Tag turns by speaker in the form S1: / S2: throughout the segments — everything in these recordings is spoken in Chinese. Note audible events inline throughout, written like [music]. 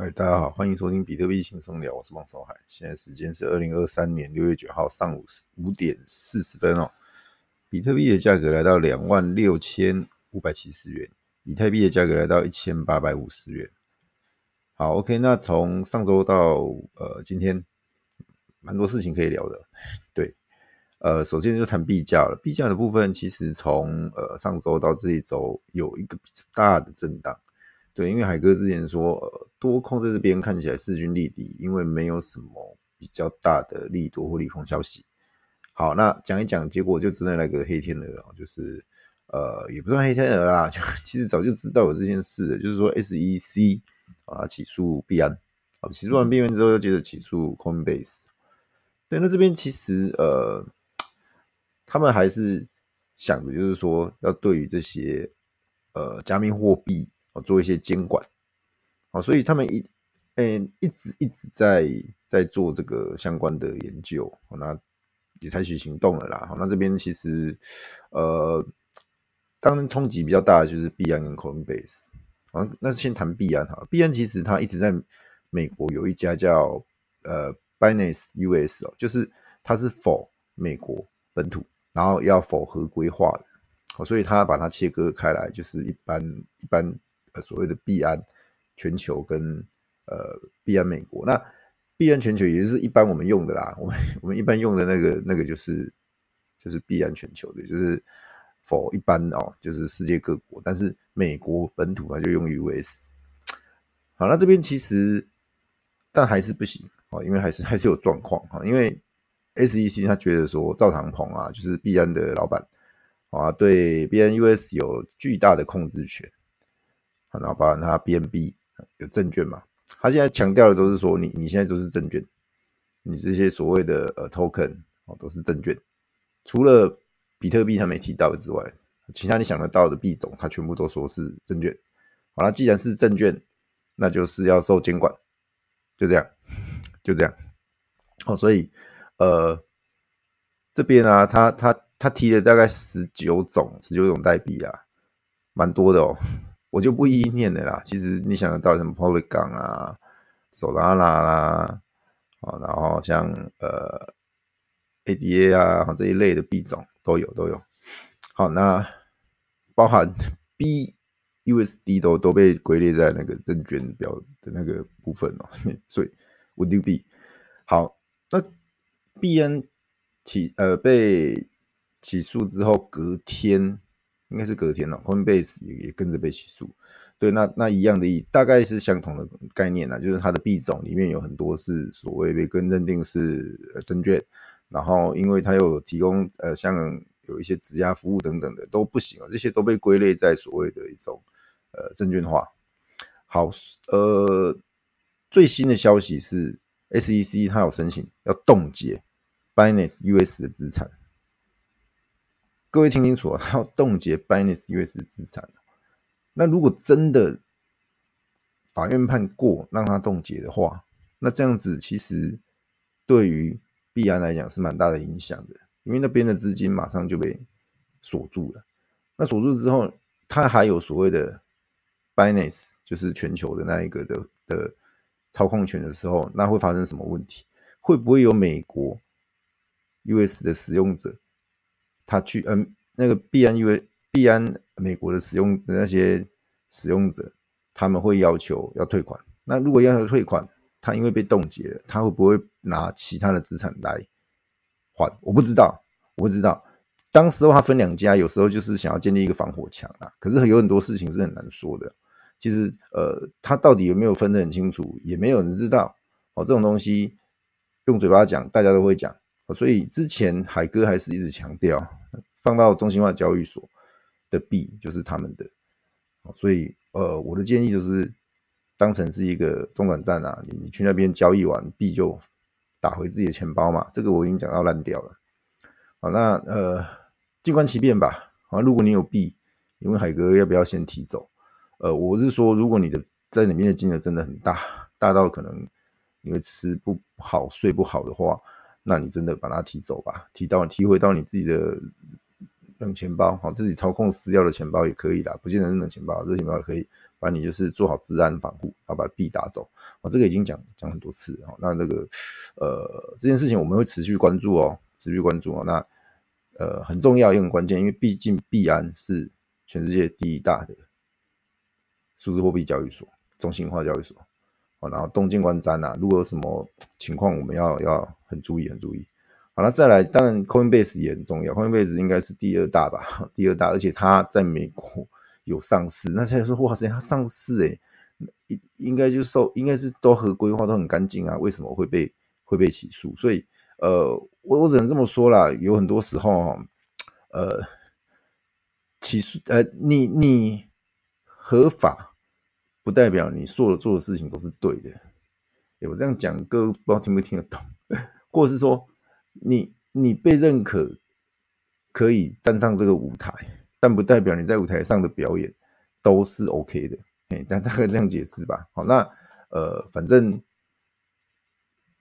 S1: 嗨，大家好，欢迎收听比特币轻松聊，我是王守海。现在时间是二零二三年六月九号上午五点四十分哦。比特币的价格来到两万六千五百七十元，以太币的价格来到一千八百五十元。好，OK，那从上周到呃今天，蛮多事情可以聊的。对，呃，首先就谈币价了。币价的部分，其实从呃上周到这一周有一个比较大的震荡。对，因为海哥之前说，呃，多空在这边看起来势均力敌，因为没有什么比较大的利多或利空消息。好，那讲一讲，结果就真的来个黑天鹅，就是呃，也不算黑天鹅啦，就其实早就知道有这件事的，就是说 SEC 啊起诉币安，啊起诉完币安之后又接着起诉 Coinbase。对，那这边其实呃，他们还是想的就是说要对于这些呃加密货币。做一些监管，好，所以他们一嗯、一直一直在在做这个相关的研究，那也采取行动了啦。好，那这边其实呃，当然冲击比较大的就是币安跟 Coinbase。好，那先谈币安哈，币安其实它一直在美国有一家叫呃 Binance US 哦，就是它是否美国本土，然后要 for 合规化的，好，所以它把它切割开来，就是一般一般呃。所谓的币安全球跟呃币安美国，那币安全球也就是一般我们用的啦，我们我们一般用的那个那个就是就是币安全球的，就是 for 一般哦，就是世界各国，但是美国本土呢就用 US。好，那这边其实但还是不行哦，因为还是还是有状况哈，因为 SEC 他觉得说赵长鹏啊，就是币安的老板啊，对 BNUS 有巨大的控制权。然后包含它 BNB 有证券嘛？他现在强调的都是说，你你现在都是证券，你这些所谓的呃 token 哦都是证券，除了比特币他没提到之外，其他你想得到的币种，他全部都说是证券。好了，既然是证券，那就是要受监管，就这样，就这样。哦，所以呃这边啊，他他他提了大概十九种十九种代币啊，蛮多的哦。我就不一一念的啦。其实你想得到什么 Polygon 啊、Solana 啦，啊，然后像呃 ADA 啊这一类的币种都有都有。好，那包含 BUSD 都都被归类在那个证券表的那个部分哦。[laughs] 所以 Would you be 好？那 BN 起呃被起诉之后，隔天。应该是隔天了，Coinbase 也也跟着被起诉。对，那那一样的意，大概是相同的概念啦，就是它的币种里面有很多是所谓被跟认定是证券，然后因为它有提供呃像有一些质押服务等等的都不行啊，这些都被归类在所谓的一种呃证券化。好，呃，最新的消息是 SEC 它有申请要冻结 Binance US 的资产。各位听清楚啊，[laughs] 他要冻结 Binance US 的资产。那如果真的法院判过让他冻结的话，那这样子其实对于币安来讲是蛮大的影响的，因为那边的资金马上就被锁住了。那锁住之后，他还有所谓的 Binance，就是全球的那一个的的操控权的时候，那会发生什么问题？会不会有美国 US 的使用者？他去嗯，那个币安因为币安美国的使用的那些使用者，他们会要求要退款。那如果要求退款，他因为被冻结了，他会不会拿其他的资产来还？我不知道，我不知道。当时的话分两家，有时候就是想要建立一个防火墙啊。可是有很多事情是很难说的。其实呃，他到底有没有分得很清楚，也没有人知道。哦，这种东西用嘴巴讲，大家都会讲。所以之前海哥还是一直强调，放到中心化交易所的币就是他们的。所以呃，我的建议就是当成是一个中转站啊，你你去那边交易完币就打回自己的钱包嘛。这个我已经讲到烂掉了。好，那呃，静观其变吧。啊，如果你有币，你问海哥要不要先提走？呃，我是说，如果你的在里面的金额真的很大，大到可能你会吃不好睡不好的话。那你真的把它提走吧，提到提回到你自己的冷钱包，好，自己操控私钥的钱包也可以啦，不见得是冷钱包，热钱包也可以反正你就是做好治安防护，然后把币打走。啊，这个已经讲讲很多次了。那那个呃，这件事情我们会持续关注哦，持续关注哦。那呃很重要也很关键，因为毕竟币安是全世界第一大的数字货币交易所，中心化交易所。哦，然后动静观瞻呐，如果有什么情况，我们要要很注意，很注意。好了，再来，当然，Coinbase 也很重要。Coinbase 应该是第二大吧，[laughs] 第二大，而且它在美国有上市。那现在说，哇塞，它上市诶、欸，应应该就受，应该是都合规化，都很干净啊。为什么会被会被起诉？所以，呃，我我只能这么说啦，有很多时候，呃，起诉，呃，你你合法，不代表你做的做的事情都是对的。欸、我这样讲，各位不知道听不听得懂，或者是说。你你被认可可以站上这个舞台，但不代表你在舞台上的表演都是 OK 的。哎，但大概这样解释吧。好，那呃，反正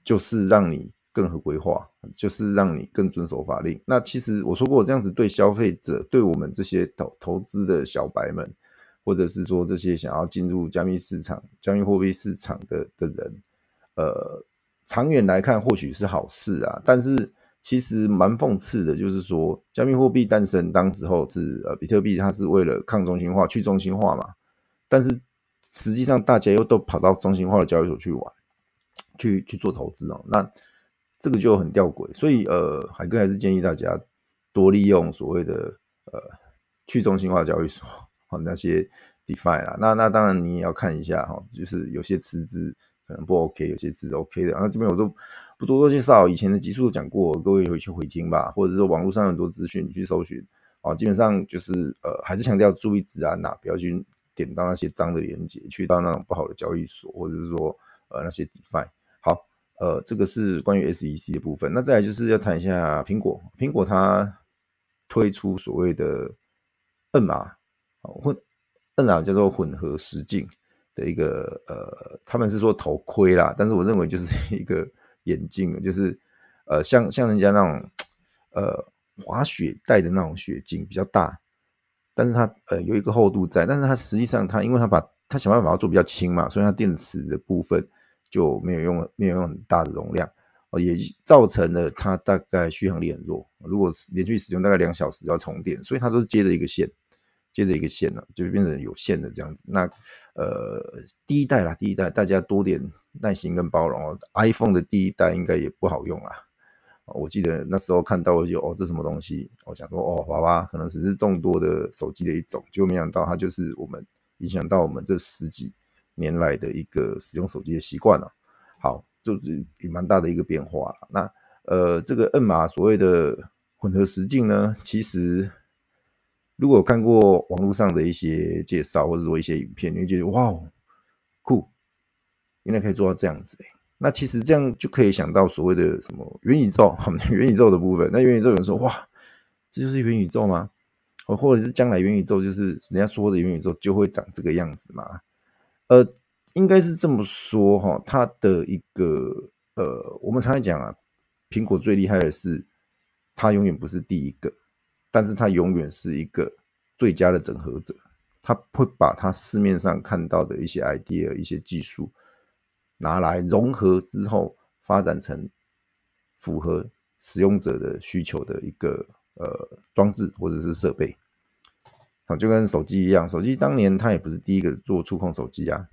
S1: 就是让你更合规化，就是让你更遵守法令。那其实我说过，这样子对消费者，对我们这些投投资的小白们，或者是说这些想要进入加密市场、加密货币市场的的人，呃。长远来看，或许是好事啊，但是其实蛮讽刺的，就是说，加密货币诞生当时候是呃，比特币它是为了抗中心化、去中心化嘛，但是实际上大家又都跑到中心化的交易所去玩，去去做投资哦，那这个就很吊诡，所以呃，海哥还是建议大家多利用所谓的呃去中心化交易所和那些 DeFi 啊，那那当然你也要看一下哈，就是有些词字。可能不 OK，有些字 OK 的。那这边我都不多多介绍，以前的集数都讲过，各位回去回听吧，或者是说网络上很多资讯你去搜寻啊。基本上就是呃，还是强调注意治安呐，不要去点到那些脏的链接，去到那种不好的交易所，或者是说呃那些 DeFi。好，呃，这个是关于 SEC 的部分。那再来就是要谈一下苹果，苹果它推出所谓的 NMR 混 NMR 叫做混合实境。的一个呃，他们是说头盔啦，但是我认为就是 [laughs] 一个眼镜，就是呃，像像人家那种呃滑雪戴的那种雪镜比较大，但是它呃有一个厚度在，但是它实际上它因为它把它想办法要做比较轻嘛，所以它电池的部分就没有用没有用很大的容量哦，也造成了它大概续航力很弱，如果连续使用大概两小时要充电，所以它都是接着一个线。接着一个线了，就变成有线的这样子。那呃，第一代啦，第一代大家多点耐心跟包容。iPhone 的第一代应该也不好用啊。我记得那时候看到我就哦，这什么东西？我想说哦，娃娃，可能只是众多的手机的一种，就没想到它就是我们影响到我们这十几年来的一个使用手机的习惯了。好，就是也蛮大的一个变化。那呃，这个 NMR 所谓的混合实境呢，其实。如果看过网络上的一些介绍，或者说一些影片，你会觉得哇哦，酷，原来可以做到这样子。那其实这样就可以想到所谓的什么元宇宙，[laughs] 元宇宙的部分。那元宇宙有人说哇，这就是元宇宙吗？或者是将来元宇宙就是人家说的元宇宙就会长这个样子吗？呃，应该是这么说哈。它的一个呃，我们常常讲啊，苹果最厉害的是，它永远不是第一个。但是他永远是一个最佳的整合者，他会把他市面上看到的一些 idea、一些技术拿来融合之后，发展成符合使用者的需求的一个呃装置或者是设备。啊，就跟手机一样，手机当年他也不是第一个做触控手机啊，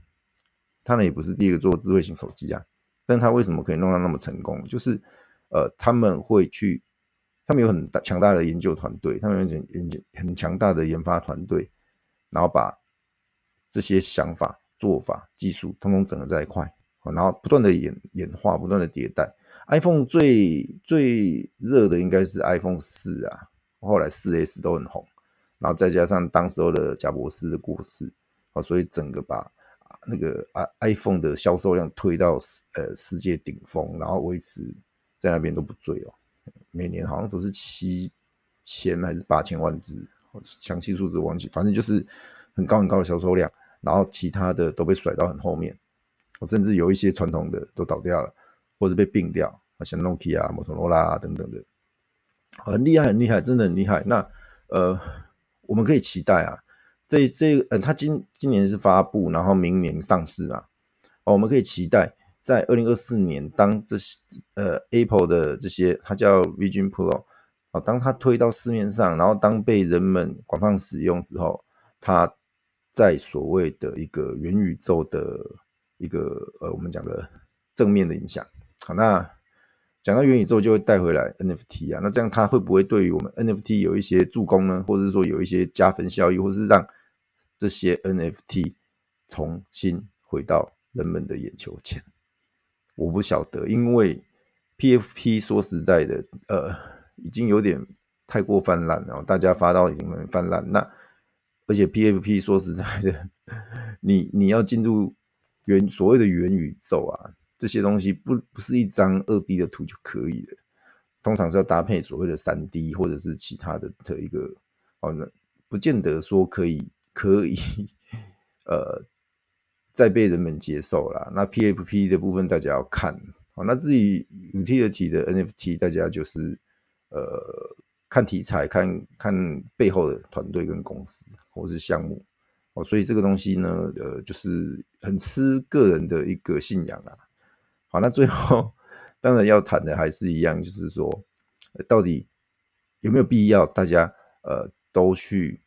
S1: 他呢也不是第一个做智慧型手机啊，但他为什么可以弄到那么成功？就是呃他们会去。他们有很大强大的研究团队，他们有很研很强大的研发团队，然后把这些想法、做法、技术通通整合在一块，然后不断的演演化，不断的迭代。iPhone 最最热的应该是 iPhone 四啊，后来四 S 都很红，然后再加上当时候的贾博斯的过世，所以整个把那个 iPhone 的销售量推到呃世界顶峰，然后维持在那边都不坠哦。每年好像都是七千还是八千万只，详细数字忘记，反正就是很高很高的销售量，然后其他的都被甩到很后面，甚至有一些传统的都倒掉了，或者被并掉，像 Nokia、摩托罗拉等等的，很厉害很厉害，真的很厉害。那呃，我们可以期待啊，这这呃，它今今年是发布，然后明年上市嘛。哦，我们可以期待在二零二四年，当这些呃 Apple 的这些，它叫 Vision Pro，哦，当它推到市面上，然后当被人们广泛使用之后，它在所谓的一个元宇宙的一个呃，我们讲的正面的影响。好，那讲到元宇宙，就会带回来 NFT 啊，那这样它会不会对于我们 NFT 有一些助攻呢？或者是说有一些加分效益，或是让这些 NFT 重新回到人们的眼球前？我不晓得，因为 PFP 说实在的，呃，已经有点太过泛滥了，大家发到已经很泛滥。那而且 PFP 说实在的，你你要进入元所谓的元宇宙啊。这些东西不不是一张二 D 的图就可以了，通常是要搭配所谓的三 D 或者是其他的的一个哦，那不见得说可以可以 [laughs] 呃再被人们接受啦。那 PFP 的部分大家要看哦，那至于 Utility 的 NFT 大家就是呃看题材，看看背后的团队跟公司或是项目哦，所以这个东西呢，呃，就是很吃个人的一个信仰啊。好，那最后当然要谈的还是一样，就是说，到底有没有必要大家呃都去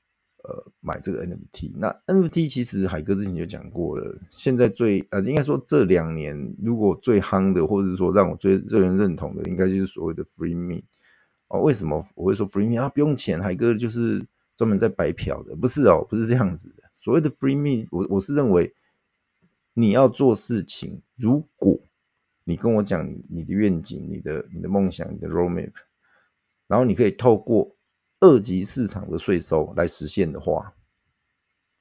S1: 呃买这个 NFT？那 NFT 其实海哥之前就讲过了，现在最呃应该说这两年如果最夯的，或者是说让我最让人认同的，应该就是所谓的 Free Me 哦。为什么我会说 Free Me 啊？不用钱，海哥就是专门在白嫖的，不是哦，不是这样子的。所谓的 Free Me，我我是认为你要做事情，如果你跟我讲你你的愿景、你的你的梦想、你的 roadmap，然后你可以透过二级市场的税收来实现的话，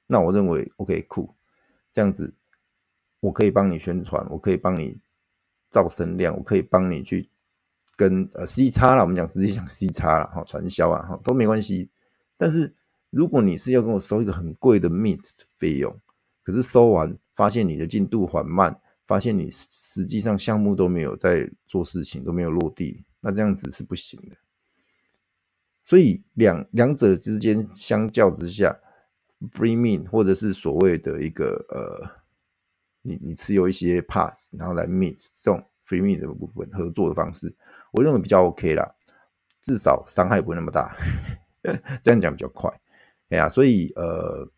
S1: 那我认为 OK cool，这样子我可以帮你宣传，我可以帮你造声量，我可以帮你去跟呃 C 叉啦，我们讲实际上 C 叉啦，哈，传销啊，哈都没关系。但是如果你是要跟我收一个很贵的 meet 费用，可是收完发现你的进度缓慢。发现你实际上项目都没有在做事情，都没有落地，那这样子是不行的。所以两两者之间相较之下，free mint 或者是所谓的一个呃，你你持有一些 pass，然后来 meet 这种 free mint 的部分合作的方式，我认为比较 OK 啦，至少伤害不会那么大，[laughs] 这样讲比较快。哎呀，所以呃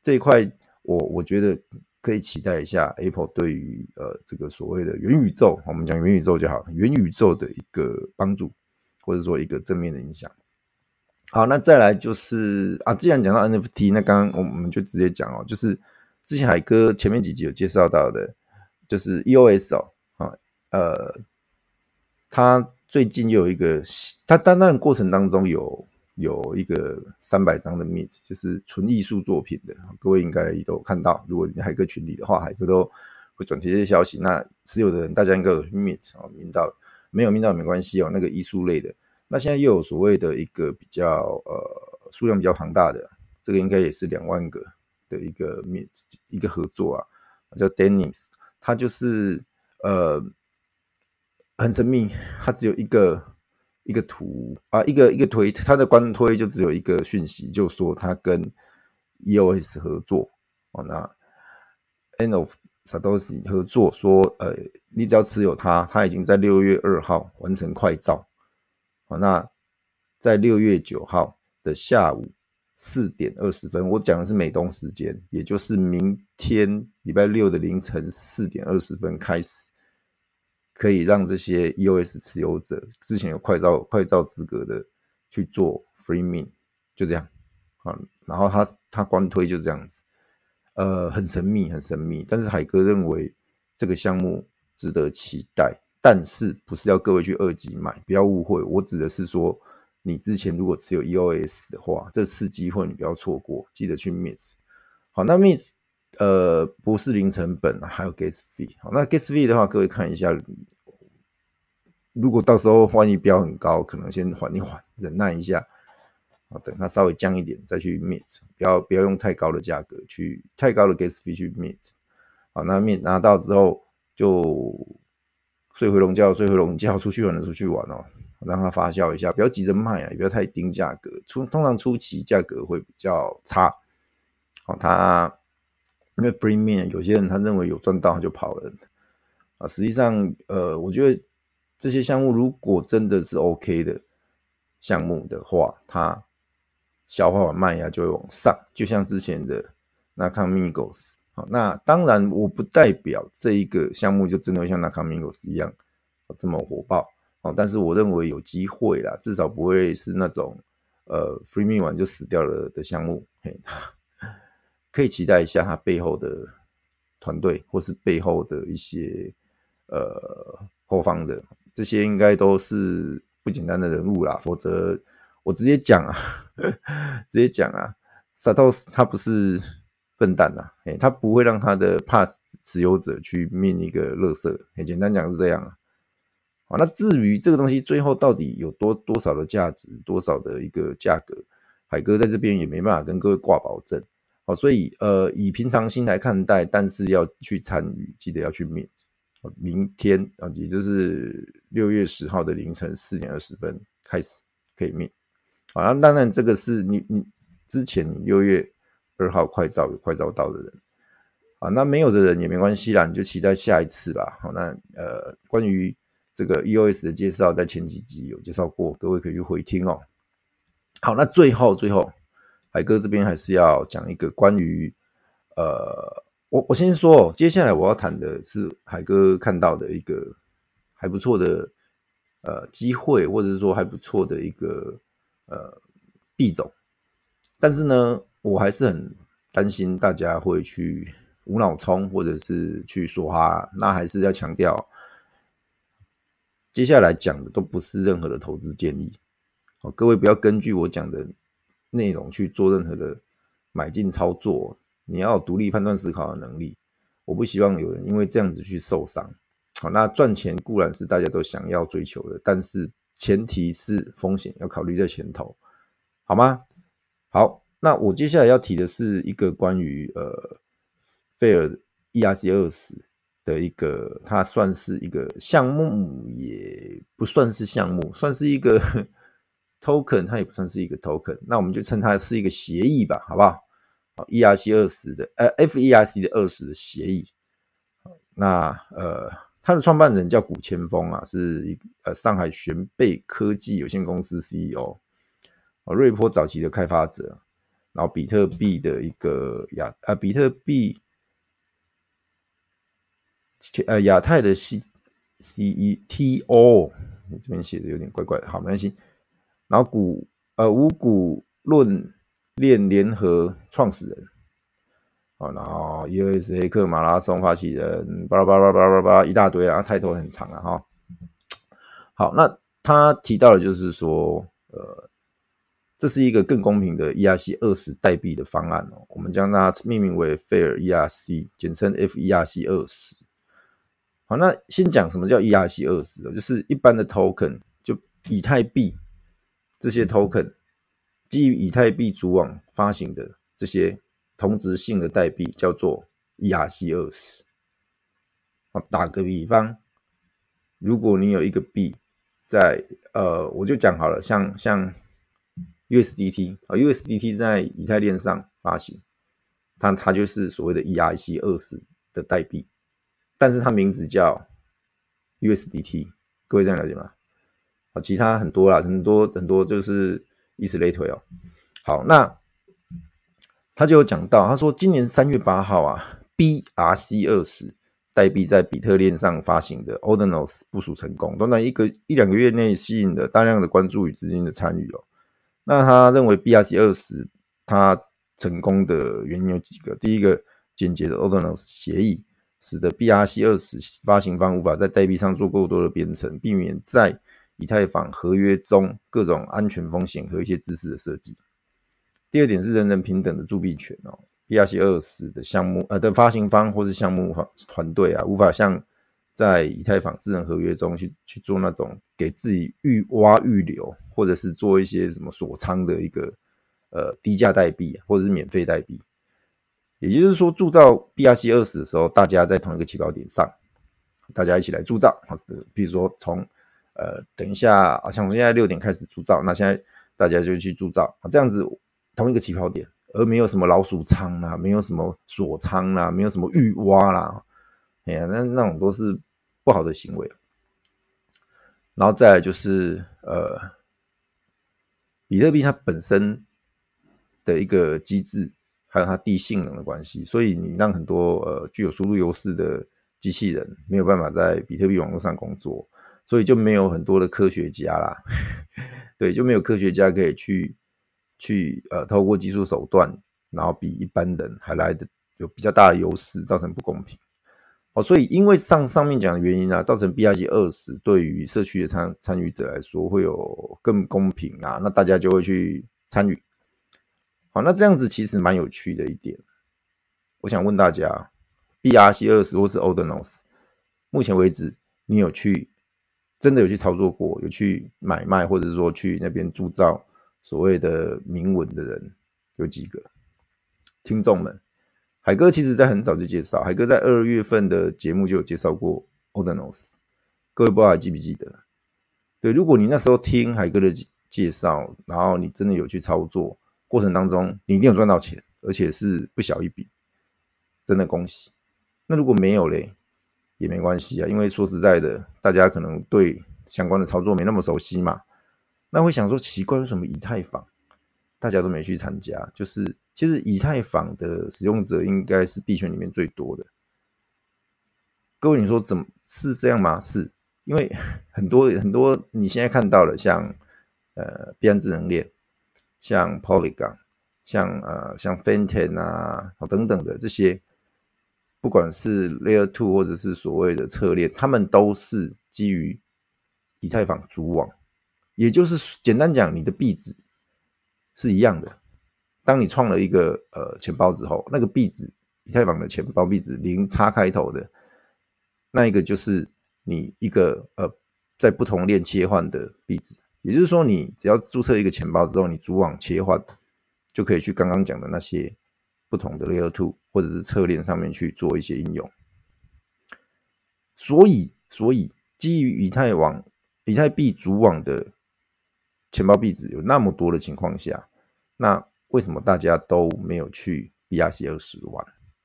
S1: 这一块我我觉得。可以期待一下 Apple 对于呃这个所谓的元宇宙，我们讲元宇宙就好，元宇宙的一个帮助，或者说一个正面的影响。好，那再来就是啊，既然讲到 NFT，那刚刚我们就直接讲哦，就是之前海哥前面几集有介绍到的，就是 EOS 哦，啊呃，他最近又有一个，他单单过程当中有。有一个三百张的 mint，就是纯艺术作品的，各位应该都有看到。如果你海哥群里的话，海哥都会转贴这些消息。那持有的人，大家应该有 mint 啊，mint 到没有 mint 到也没关系哦。那个艺术类的，那现在又有所谓的一个比较呃数量比较庞大的，这个应该也是两万个的一个面一个合作啊，叫 Dennis，他就是呃很神秘，他只有一个。一个图啊，一个一个推，他的官推就只有一个讯息，就说他跟 EOS 合作哦。那 End of Satoshi 合作说，呃，你只要持有它，它已经在六月二号完成快照。好，那在六月九号的下午四点二十分，我讲的是美东时间，也就是明天礼拜六的凌晨四点二十分开始。可以让这些 EOS 持有者之前有快照快照资格的去做 free min，就这样啊。然后他他官推就这样子，呃，很神秘，很神秘。但是海哥认为这个项目值得期待，但是不是要各位去二级买，不要误会。我指的是说，你之前如果持有 EOS 的话，这次机会你不要错过，记得去 Mint。好，那 Mint。呃，不是零成本，还有 gas fee。好，那 gas fee 的话，各位看一下，如果到时候换一标很高，可能先缓一缓，忍耐一下，好，等它稍微降一点再去 meet，不要不要用太高的价格去，太高的 gas fee 去 meet。好，那 meet 拿到之后就睡回笼觉，睡回笼觉，出去玩的出去玩哦，让它发酵一下，不要急着卖啊，也不要太盯价格，初通常初期价格会比较差。好，他因为 free mint 有些人他认为有赚到他就跑了啊。实际上，呃，我觉得这些项目如果真的是 OK 的项目的话，它消化完卖压就会往上，就像之前的那康 m i g o s。好，那当然我不代表这一个项目就真的会像 Nakamigos 一样这么火爆。哦，但是我认为有机会啦，至少不会是那种呃 free me 完就死掉了的项目，[laughs] 可以期待一下它背后的团队或是背后的一些呃后方的这些应该都是不简单的人物啦，否则我直接讲啊，[laughs] 直接讲啊，satos 他不是笨蛋呐，嘿，他不会让他的 pass 持有者去面一个垃圾，很简单讲是这样啊。啊，那至于这个东西最后到底有多多少的价值，多少的一个价格，海哥在这边也没办法跟各位挂保证。好，所以呃，以平常心来看待，但是要去参与，记得要去面。明天啊，也就是六月十号的凌晨四点二十分开始可以面。好，那当然这个是你你之前你六月二号快照有快照到的人，啊，那没有的人也没关系啦，你就期待下一次吧。好，那呃，关于。这个 EOS 的介绍在前几集有介绍过，各位可以去回听哦。好，那最后最后，海哥这边还是要讲一个关于呃，我我先说，接下来我要谈的是海哥看到的一个还不错的呃机会，或者是说还不错的一个呃币种，但是呢，我还是很担心大家会去无脑冲，或者是去说哈，那还是要强调。接下来讲的都不是任何的投资建议，好，各位不要根据我讲的内容去做任何的买进操作，你要独立判断思考的能力。我不希望有人因为这样子去受伤。好，那赚钱固然是大家都想要追求的，但是前提是风险要考虑在前头，好吗？好，那我接下来要提的是一个关于呃费尔 ERC 二十。的一个，它算是一个项目，也不算是项目，算是一个 [laughs] token，它也不算是一个 token，那我们就称它是一个协议吧，好不好？好，ERC 二十的，呃，FERC 的二十的协议。那呃，它的创办人叫古千峰啊，是一呃上海玄贝科技有限公司 CEO，瑞波早期的开发者，然后比特币的一个亚啊比特币。呃，亚太的 C C E T O，你这边写的有点怪怪的，好，没关系。然后股呃五股论链联合创始人，啊，然后 EOS 黑客马拉松发起人，巴拉巴拉巴拉巴拉巴拉一大堆啊，抬头很长啊，哈。好，那他提到的就是说，呃，这是一个更公平的 ERC 二十代币的方案哦，我们将它命名为 Fair ERC，简称 FERC 二十。好，那先讲什么叫 ERC 二十，就是一般的 token，就以太币这些 token，基于以太币主网发行的这些同质性的代币，叫做 ERC 二十。好，打个比方，如果你有一个币在，呃，我就讲好了，像像 USDT 啊，USDT 在以太链上发行，它它就是所谓的 ERC 二十的代币。但是它名字叫 USDT，各位这样了解吗？好，其他很多啦，很多很多就是以此类推哦。好，那他就有讲到，他说今年三月八号啊，BRC 二十代币在比特链上发行的 Ordinals 部署成功，短短一个一两个月内吸引了大量的关注与资金的参与哦。那他认为 BRC 二十它成功的原因有几个，第一个简洁的 Ordinals 协议。使得 BRC 二十发行方无法在代币上做过多的编程，避免在以太坊合约中各种安全风险和一些知识的设计。第二点是人人平等的铸币权哦，BRC 二十的项目呃的发行方或是项目方团队啊，无法像在以太坊智能合约中去去做那种给自己预挖预留，或者是做一些什么锁仓的一个呃低价代币或者是免费代币。也就是说，铸造 BRC 二十的时候，大家在同一个起跑点上，大家一起来铸造。比如说从呃，等一下，像我们现在六点开始铸造，那现在大家就去铸造，这样子同一个起跑点，而没有什么老鼠仓啦，没有什么锁仓啦，没有什么预挖啦，哎呀，那那种都是不好的行为。然后再来就是呃，比特币它本身的一个机制，还有它低性能的关系，所以你让很多呃具有输入优势的机器人没有办法在比特币网络上工作，所以就没有很多的科学家啦，[laughs] 对，就没有科学家可以去。去呃，透过技术手段，然后比一般人还来的有比较大的优势，造成不公平。所以因为上上面讲的原因啊，造成 BRC-20 对于社区的参参与者来说会有更公平啊，那大家就会去参与。好，那这样子其实蛮有趣的一点。我想问大家，BRC-20 或是 Ordinals，目前为止你有去真的有去操作过，有去买卖，或者是说去那边铸造？所谓的铭文的人有几个？听众们，海哥其实在很早就介绍，海哥在二月份的节目就有介绍过 Ordinals，各位不知道还记不记得？对，如果你那时候听海哥的介绍，然后你真的有去操作过程当中，你一定有赚到钱，而且是不小一笔，真的恭喜。那如果没有嘞，也没关系啊，因为说实在的，大家可能对相关的操作没那么熟悉嘛。那会想说奇怪，为什么以太坊大家都没去参加？就是其实以太坊的使用者应该是币圈里面最多的。各位，你说怎么是这样吗？是因为 [laughs] 很多很多你现在看到了，像呃币安智能链，像 Polygon，像呃像 Fantom 啊等等的这些，不管是 Layer Two 或者是所谓的侧链，他们都是基于以太坊主网。也就是简单讲，你的币值是一样的。当你创了一个呃钱包之后，那个币值，以太坊的钱包币值零叉开头的，那一个就是你一个呃在不同链切换的币值。也就是说，你只要注册一个钱包之后，你主网切换就可以去刚刚讲的那些不同的 Layer Two 或者是侧链上面去做一些应用。所以，所以基于以太网、以太币主网的。钱包币值有那么多的情况下，那为什么大家都没有去 BRC-20 玩？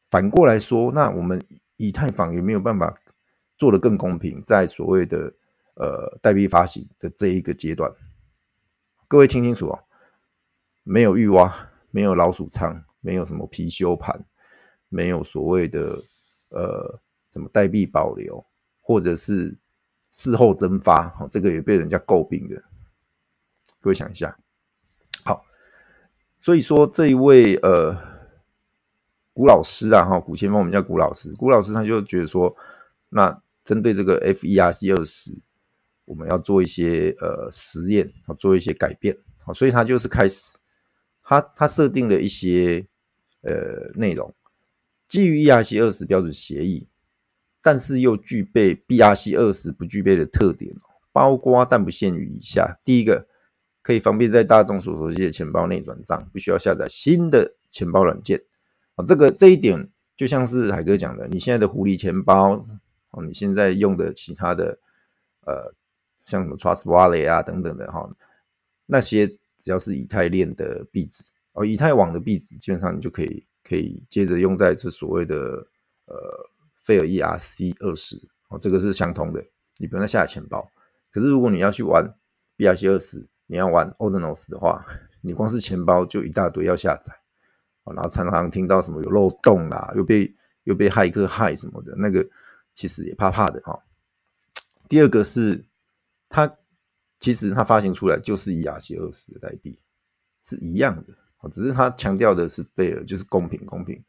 S1: 反过来说，那我们以太坊有没有办法做得更公平？在所谓的呃代币发行的这一个阶段，各位听清楚哦，没有预挖，没有老鼠仓，没有什么貔貅盘，没有所谓的呃什么代币保留，或者是事后蒸发，哦，这个也被人家诟病的。各位想一下，所以说这一位呃，古老师啊，哈，古先锋我们叫古老师，古老师他就觉得说，那针对这个 FERC20，我们要做一些呃实验，好，做一些改变，好，所以他就是开始，他他设定了一些呃内容，基于 ERC20 标准协议，但是又具备 BRC20 不具备的特点，包括但不限于以下，第一个。可以方便在大众所熟悉的钱包内转账，不需要下载新的钱包软件。啊，这个这一点就像是海哥讲的，你现在的狐狸钱包，哦，你现在用的其他的，呃，像什么 Trust Wallet 啊等等的哈，那些只要是以太链的币值，哦，以太网的币值，基本上你就可以可以接着用在这所谓的呃费尔 ERC 二十，哦，这个是相通的，你不用再下载钱包。可是如果你要去玩 BRC 二十，你要玩 Ordinals 的话，你光是钱包就一大堆要下载，然后常常听到什么有漏洞啦，又被又被骇客害什么的，那个其实也怕怕的哈。第二个是它其实它发行出来就是 ERC20 的代币，是一样的，只是它强调的是 fair，就是公平公平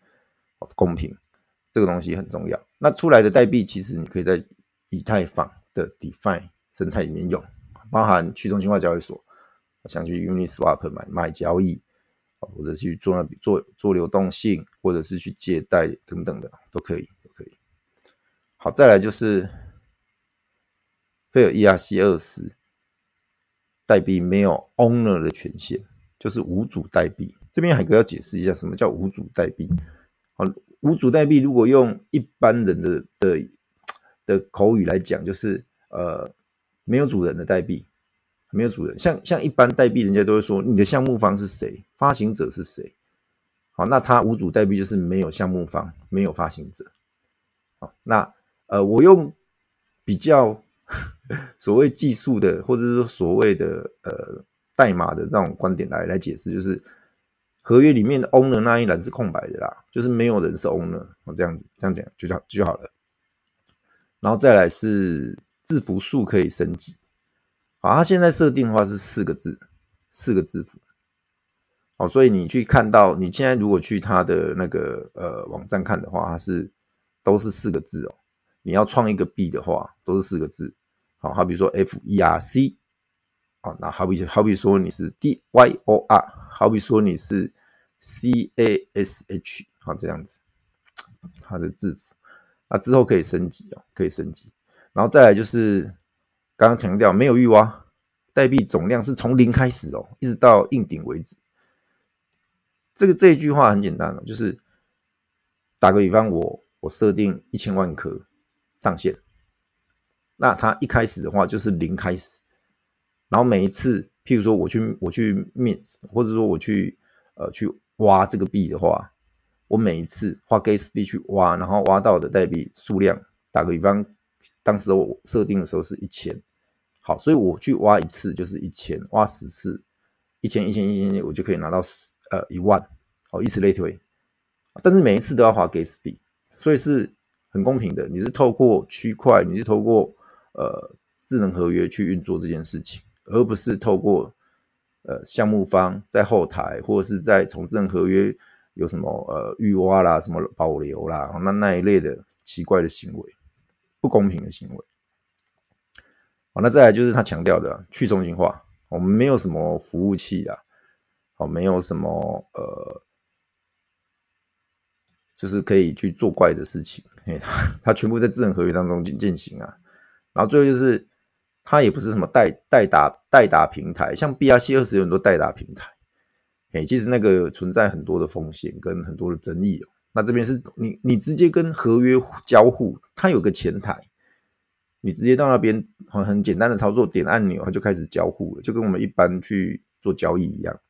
S1: 公平，这个东西很重要。那出来的代币其实你可以在以太坊的 DeFi 生态里面用，包含去中心化交易所。想去 Uniswap 买卖交易，或者去做那做做流动性，或者是去借贷等等的，都可以，都可以。好，再来就是费尔 ERC20 代币没有 owner 的权限，就是无主代币。这边海哥要解释一下，什么叫无主代币？好，无主代币如果用一般人的的的口语来讲，就是呃没有主人的代币。没有主人，像像一般代币，人家都会说你的项目方是谁，发行者是谁，好，那它无主代币就是没有项目方，没有发行者。好，那呃，我用比较 [laughs] 所谓技术的，或者是说所谓的呃代码的那种观点来来解释，就是合约里面的 owner 那一栏是空白的啦，就是没有人是 owner。这样子这样讲就叫就好了。然后再来是字符数可以升级。啊，它现在设定的话是四个字，四个字符。好，所以你去看到，你现在如果去它的那个呃网站看的话，它是都是四个字哦。你要创一个币的话，都是四个字。好，好比说 F E R C，好，那好比好比说你是 D Y O R，好比说你是 C A S H，好这样子，它的字符。那之后可以升级哦，可以升级。然后再来就是刚刚强调没有预挖，代币总量是从零开始哦，一直到硬顶为止。这个这一句话很简单了，就是打个比方，我我设定一千万颗上限，那它一开始的话就是零开始，然后每一次，譬如说我去我去 mint，或者说我去呃去挖这个币的话，我每一次花 gas 币去挖，然后挖到的代币数量，打个比方，当时我设定的时候是一千，好，所以我去挖一次就是一千，挖十次，一千一千一千，我就可以拿到十。呃，一万，好，以此类推，但是每一次都要花 gas fee，所以是很公平的。你是透过区块，你是透过呃智能合约去运作这件事情，而不是透过呃项目方在后台或者是在从智能合约有什么呃预挖啦、什么保留啦，那那一类的奇怪的行为，不公平的行为。好，那再来就是他强调的去中心化，我们没有什么服务器啊。哦，没有什么呃，就是可以去做怪的事情，嘿，它全部在智能合约当中进进行啊。然后最后就是，它也不是什么代代打代打平台，像 BRC 20有很多代打平台，嘿，其实那个存在很多的风险跟很多的争议哦。那这边是你你直接跟合约交互，它有个前台，你直接到那边很很简单的操作，点按钮它就开始交互了，就跟我们一般去做交易一样。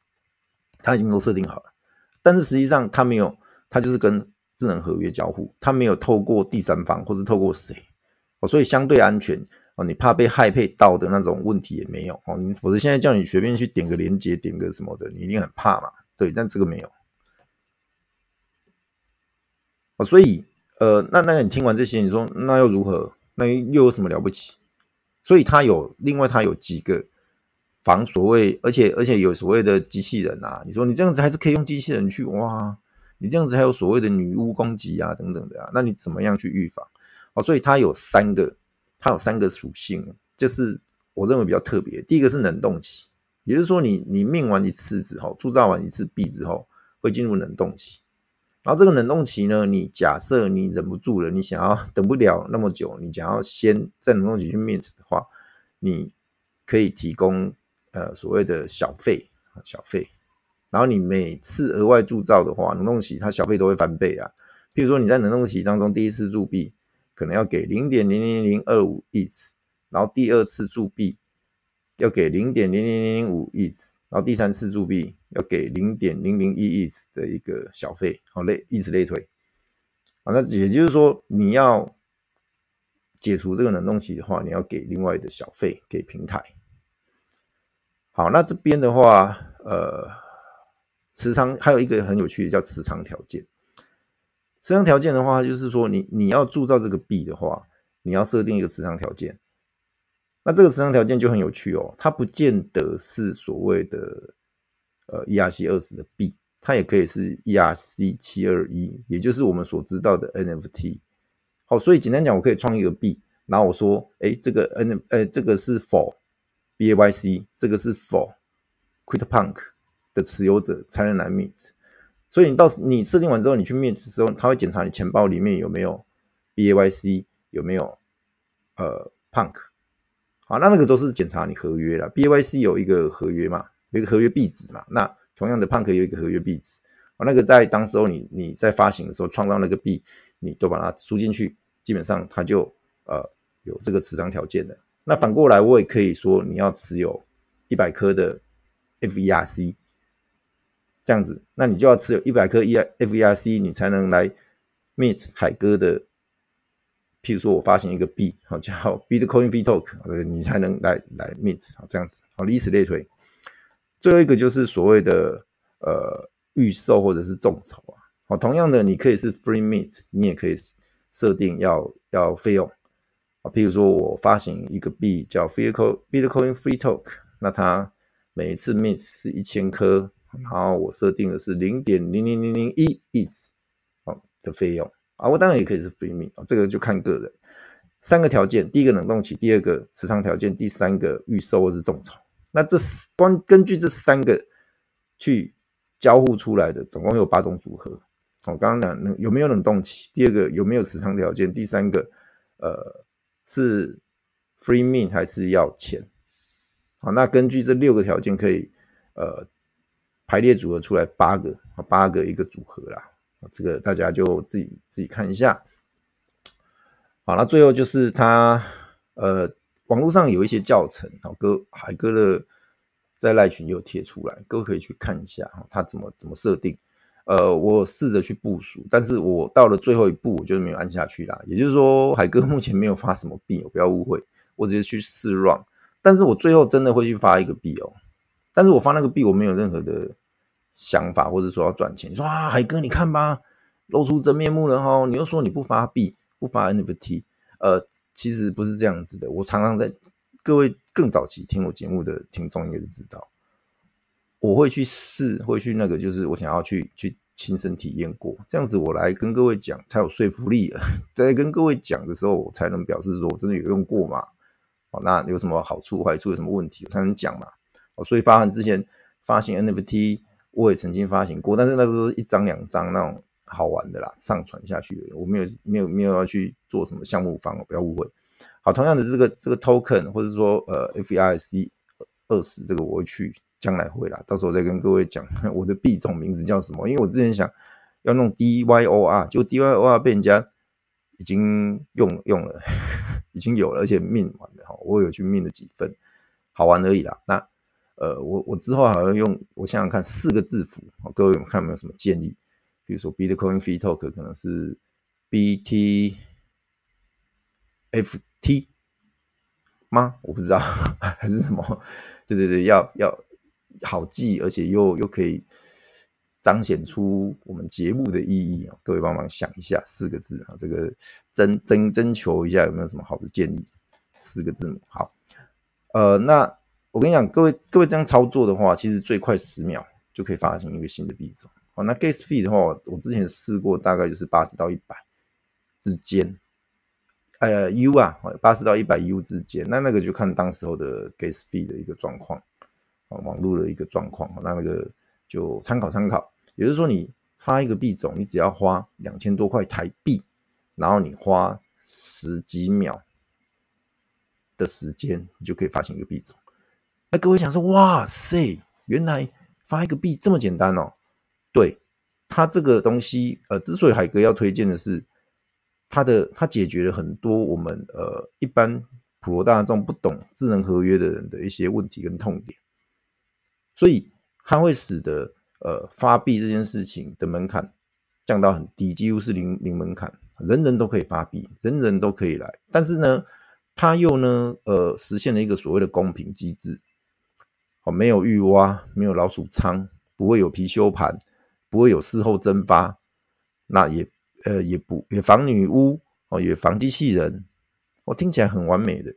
S1: 它已经都设定好了，但是实际上它没有，它就是跟智能合约交互，它没有透过第三方或者透过谁哦，所以相对安全哦，你怕被害配到的那种问题也没有哦，你否则现在叫你随便去点个连接，点个什么的，你一定很怕嘛，对，但这个没有哦，所以呃，那那你听完这些，你说那又如何？那又有什么了不起？所以它有另外它有几个。防所谓，而且而且有所谓的机器人啊，你说你这样子还是可以用机器人去哇？你这样子还有所谓的女巫攻击啊等等的啊，那你怎么样去预防？哦，所以它有三个，它有三个属性，就是我认为比较特别。第一个是冷冻期，也就是说你你命完一次之后，铸造完一次币之后，会进入冷冻期。然后这个冷冻期呢，你假设你忍不住了，你想要等不了那么久，你想要先在冷冻期去 mint 的话，你可以提供。呃，所谓的小费，小费，然后你每次额外铸造的话，冷冻期它小费都会翻倍啊。譬如说你在冷冻期当中第一次铸币可能要给零点零零零二五 e 然后第二次铸币要给零点零零零零五 e 然后第三次铸币要给零点零零一 ETH 的一个小费，好类，以此类推。啊，那也就是说你要解除这个冷冻期的话，你要给另外的小费给平台。好，那这边的话，呃，持仓还有一个很有趣的叫持仓条件。持仓条件的话，就是说你你要铸造这个币的话，你要设定一个持仓条件。那这个持仓条件就很有趣哦，它不见得是所谓的呃 ERC 二十的币，它也可以是 ERC 七二一，也就是我们所知道的 NFT。好，所以简单讲，我可以创一个币，然后我说，哎，这个 N，哎，这个是否 B A Y C 这个是 for CryptoPunk 的持有者才能来 meet 所以你到你设定完之后，你去 mint 的时候，他会检查你钱包里面有没有 B A Y C 有没有呃 Punk，好，那那个都是检查你合约了。B A Y C 有一个合约嘛，有一个合约币值嘛，那同样的 Punk 有一个合约币值，啊，那个在当时候你你在发行的时候创造那个币，你都把它输进去，基本上它就呃有这个持仓条件的。那反过来，我也可以说，你要持有一百颗的 FERC，这样子，那你就要持有一百颗 E FERC，你才能来 meet 海哥的。譬如说我发行一个币，好 [laughs] 叫 Bitcoin free token，你才能来来 meet，好这样子，好以此类推。最后一个就是所谓的呃预售或者是众筹啊，好同样的，你可以是 free meet，你也可以设定要要费用啊。譬如说我发行一个币叫 Bitcoin free token，那它每一次 meet 是一千颗。然后我设定的是零点零零零零一 ETH 的费用啊，我当然也可以是 free mint 啊，这个就看个人。三个条件，第一个冷冻期，第二个持仓条件，第三个预售或是众筹。那这光根据这三个去交互出来的，总共有八种组合。我刚刚讲有没有冷冻期，第二个有没有持仓条件，第三个呃是 free mint 还是要钱？好，那根据这六个条件可以呃。排列组合出来八个，八个一个组合啦，这个大家就自己自己看一下。好，那最后就是他呃，网络上有一些教程，好哥海哥的在赖群有贴出来，哥可以去看一下哈，他怎么怎么设定。呃，我试着去部署，但是我到了最后一步，我就是没有按下去啦。也就是说，海哥目前没有发什么币，不要误会，我直接去试 run，但是我最后真的会去发一个币哦。但是我发那个币，我没有任何的想法，或者说要赚钱。你说啊，海哥，你看吧，露出真面目了哈！你又说你不发币，不发 NFT，呃，其实不是这样子的。我常常在各位更早期听我节目的听众应该就知道，我会去试，会去那个，就是我想要去去亲身体验过，这样子我来跟各位讲才有说服力。[laughs] 在跟各位讲的时候，我才能表示说我真的有用过嘛。哦，那有什么好处、坏处，有什么问题，我才能讲嘛。哦所以发行之前发行 NFT，我也曾经发行过，但是那时候一张两张那种好玩的啦，上传下去，我没有没有没有要去做什么项目方，不要误会。好，同样的这个这个 token 或者说呃 FERC 二十这个我会去将来会啦，到时候再跟各位讲 [laughs] 我的币种名字叫什么，因为我之前想要弄 DYOR，就 DYOR 被人家已经用用了，[laughs] 已经有了，而且命完了，我有去命了几份，好玩而已啦。那呃，我我之后好像用，我想想看四个字符，各位有看有没有什么建议？比如说 Bitcoin Fee Token 可能是 BTFT 吗？我不知道 [laughs] 还是什么？对对对，要要好记，而且又又可以彰显出我们节目的意义啊！各位帮忙想一下四个字啊，这个征征征求一下有没有什么好的建议？四个字母好，呃，那。我跟你讲，各位各位这样操作的话，其实最快十秒就可以发行一个新的币种。哦，那 gas fee 的话，我之前试过，大概就是八十到一百之间。呃，U 啊，八十到一百 U 之间。那那个就看当时候的 gas fee 的一个状况，啊，网络的一个状况。那那个就参考参考。也就是说，你发一个币种，你只要花两千多块台币，然后你花十几秒的时间，你就可以发行一个币种。各位想说，哇塞，原来发一个币这么简单哦？对，它这个东西，呃，之所以海哥要推荐的是，它的它解决了很多我们呃一般普罗大众不懂智能合约的人的一些问题跟痛点，所以它会使得呃发币这件事情的门槛降到很低，几乎是零零门槛，人人都可以发币，人人都可以来。但是呢，它又呢，呃，实现了一个所谓的公平机制。哦，没有预挖，没有老鼠仓，不会有貔貅盘，不会有事后蒸发，那也呃也不也防女巫哦，也防机器人，我、听起来很完美的。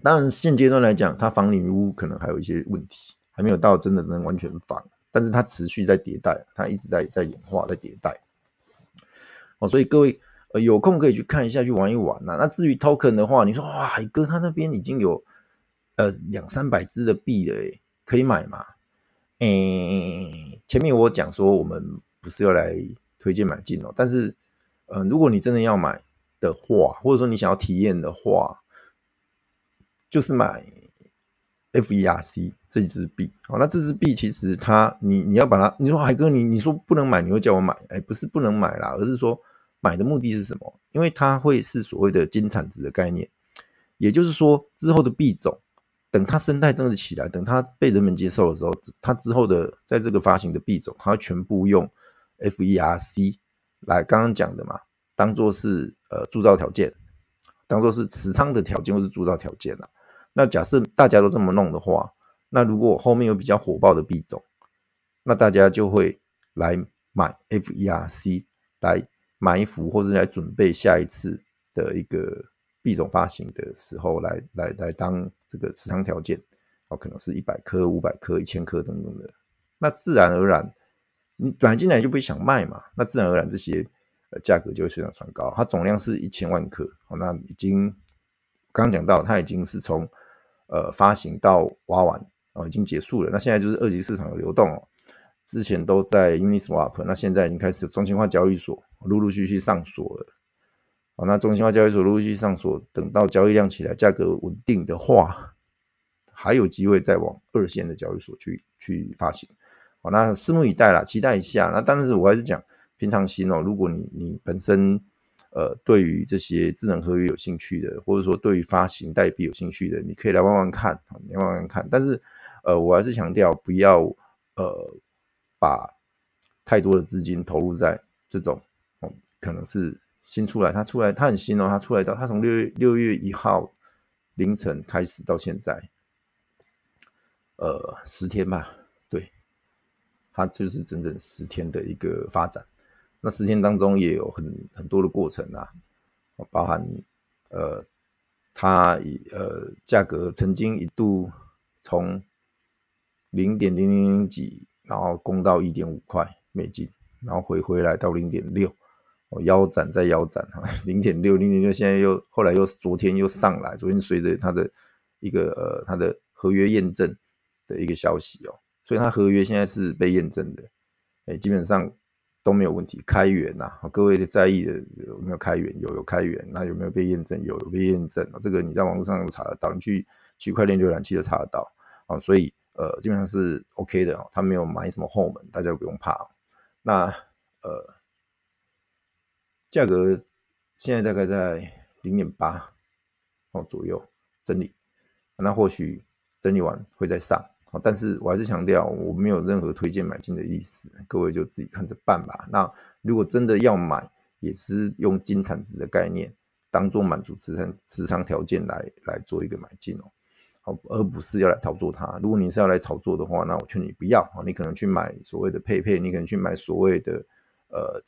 S1: 当然现阶段来讲，它防女巫可能还有一些问题，还没有到真的能完全防，但是它持续在迭代，它一直在在演化，在迭代。哦，所以各位呃有空可以去看一下，去玩一玩呐、那至于 token 的话，你说哇，海哥他那边已经有。呃，两三百只的币的，可以买吗？诶，前面我讲说我们不是要来推荐买进哦，但是，呃，如果你真的要买的话，或者说你想要体验的话，就是买 FERC 这支币。哦，那这支币其实它，你你要把它，你说海哥，你你说不能买，你会叫我买？哎，不是不能买啦，而是说买的目的是什么？因为它会是所谓的金产值的概念，也就是说之后的币种。等它生态真的起来，等它被人们接受的时候，它之后的在这个发行的币种，它全部用 FERC 来刚刚讲的嘛，当做是呃铸造条件，当做是持仓的条件或是铸造条件啊。那假设大家都这么弄的话，那如果后面有比较火爆的币种，那大家就会来买 FERC 来埋伏，或者来准备下一次的一个币种发行的时候，来来来当这个持仓条件，哦，可能是一百颗、五百颗、一千颗等等的。那自然而然，你短进来就不会想卖嘛，那自然而然这些呃价格就会水涨船高。它总量是一千万颗，哦，那已经刚刚讲到，它已经是从呃发行到挖完。哦，已经结束了。那现在就是二级市场的流动哦。之前都在 Uniswap，那现在已经开始中心化交易所陆陆续续上锁了。哦，那中心化交易所陆续上锁，等到交易量起来，价格稳定的话，还有机会再往二线的交易所去去发行。好，那拭目以待啦，期待一下。那但是我还是讲平常心哦。如果你你本身呃对于这些智能合约有兴趣的，或者说对于发行代币有兴趣的，你可以来玩玩看，你玩玩看。但是呃，我还是强调不要呃把太多的资金投入在这种，哦，可能是新出来，它出来它很新哦，它出来到它从六月六月一号凌晨开始到现在，呃，十天吧，对，它就是整整十天的一个发展。那十天当中也有很很多的过程啊，包含呃，它以呃价格曾经一度从零点零零几，然后攻到一点五块美金，然后回回来到零点六，腰斩再腰斩哈，零点六零点六，现在又后来又昨天又上来，昨天随着它的一个呃它的合约验证的一个消息哦，所以它合约现在是被验证的，哎，基本上都没有问题，开源呐，各位在意的有没有开源？有有开源，那有没有被验证？有有被验证，这个你在网络上都查得到，你去区块链浏览器都查得到，啊，所以。呃，基本上是 OK 的哦，他没有埋什么后门，大家不用怕。那呃，价格现在大概在零点八哦左右整理，那或许整理完会再上，但是我还是强调，我没有任何推荐买进的意思，各位就自己看着办吧。那如果真的要买，也是用金产值的概念，当做满足持仓持仓条件来来做一个买进哦。好，而不是要来炒作它。如果你是要来炒作的话，那我劝你不要！你可能去买所谓的配配，你可能去买所谓的呃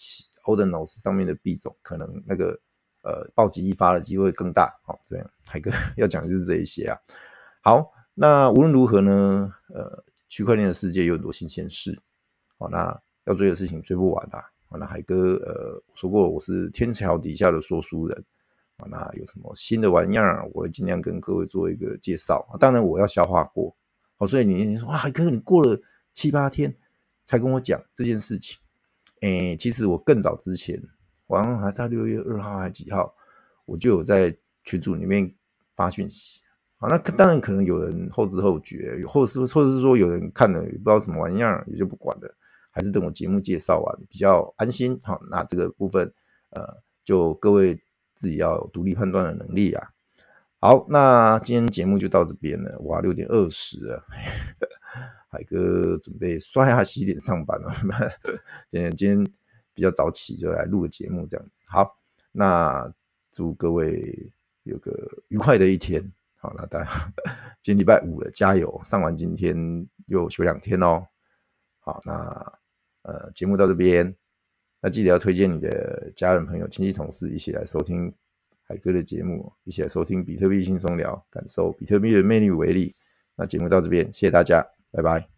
S1: o l d e n o s 上面的币种，可能那个呃暴击一发的机会更大。好，这样海哥要讲的就是这一些啊。好，那无论如何呢，呃，区块链的世界有很多新鲜事。好，那要追的事情追不完啊。好，那海哥呃说过，我是天桥底下的说书人。啊，那有什么新的玩意儿，我会尽量跟各位做一个介绍。当然，我要消化过。好，所以你你说哇，海哥，你过了七八天才跟我讲这件事情。诶，其实我更早之前，好像还在六月二号还几号，我就有在群组里面发讯息。好，那当然可能有人后知后觉，或者是或是说有人看了也不知道什么玩意儿，也就不管了。还是等我节目介绍完比较安心。好，那这个部分呃，就各位。自己要独立判断的能力啊！好，那今天节目就到这边了。哇，六点二十了，海哥准备刷牙洗脸上班了。[laughs] 今天今天比较早起，就来录个节目这样子。好，那祝各位有个愉快的一天。好，那大家 [laughs] 今天礼拜五了，加油！上完今天又休两天哦。好，那呃，节目到这边。那记得要推荐你的家人、朋友、亲戚、同事一起来收听海哥的节目，一起来收听比特币轻松聊，感受比特币的魅力为例。那节目到这边，谢谢大家，拜拜。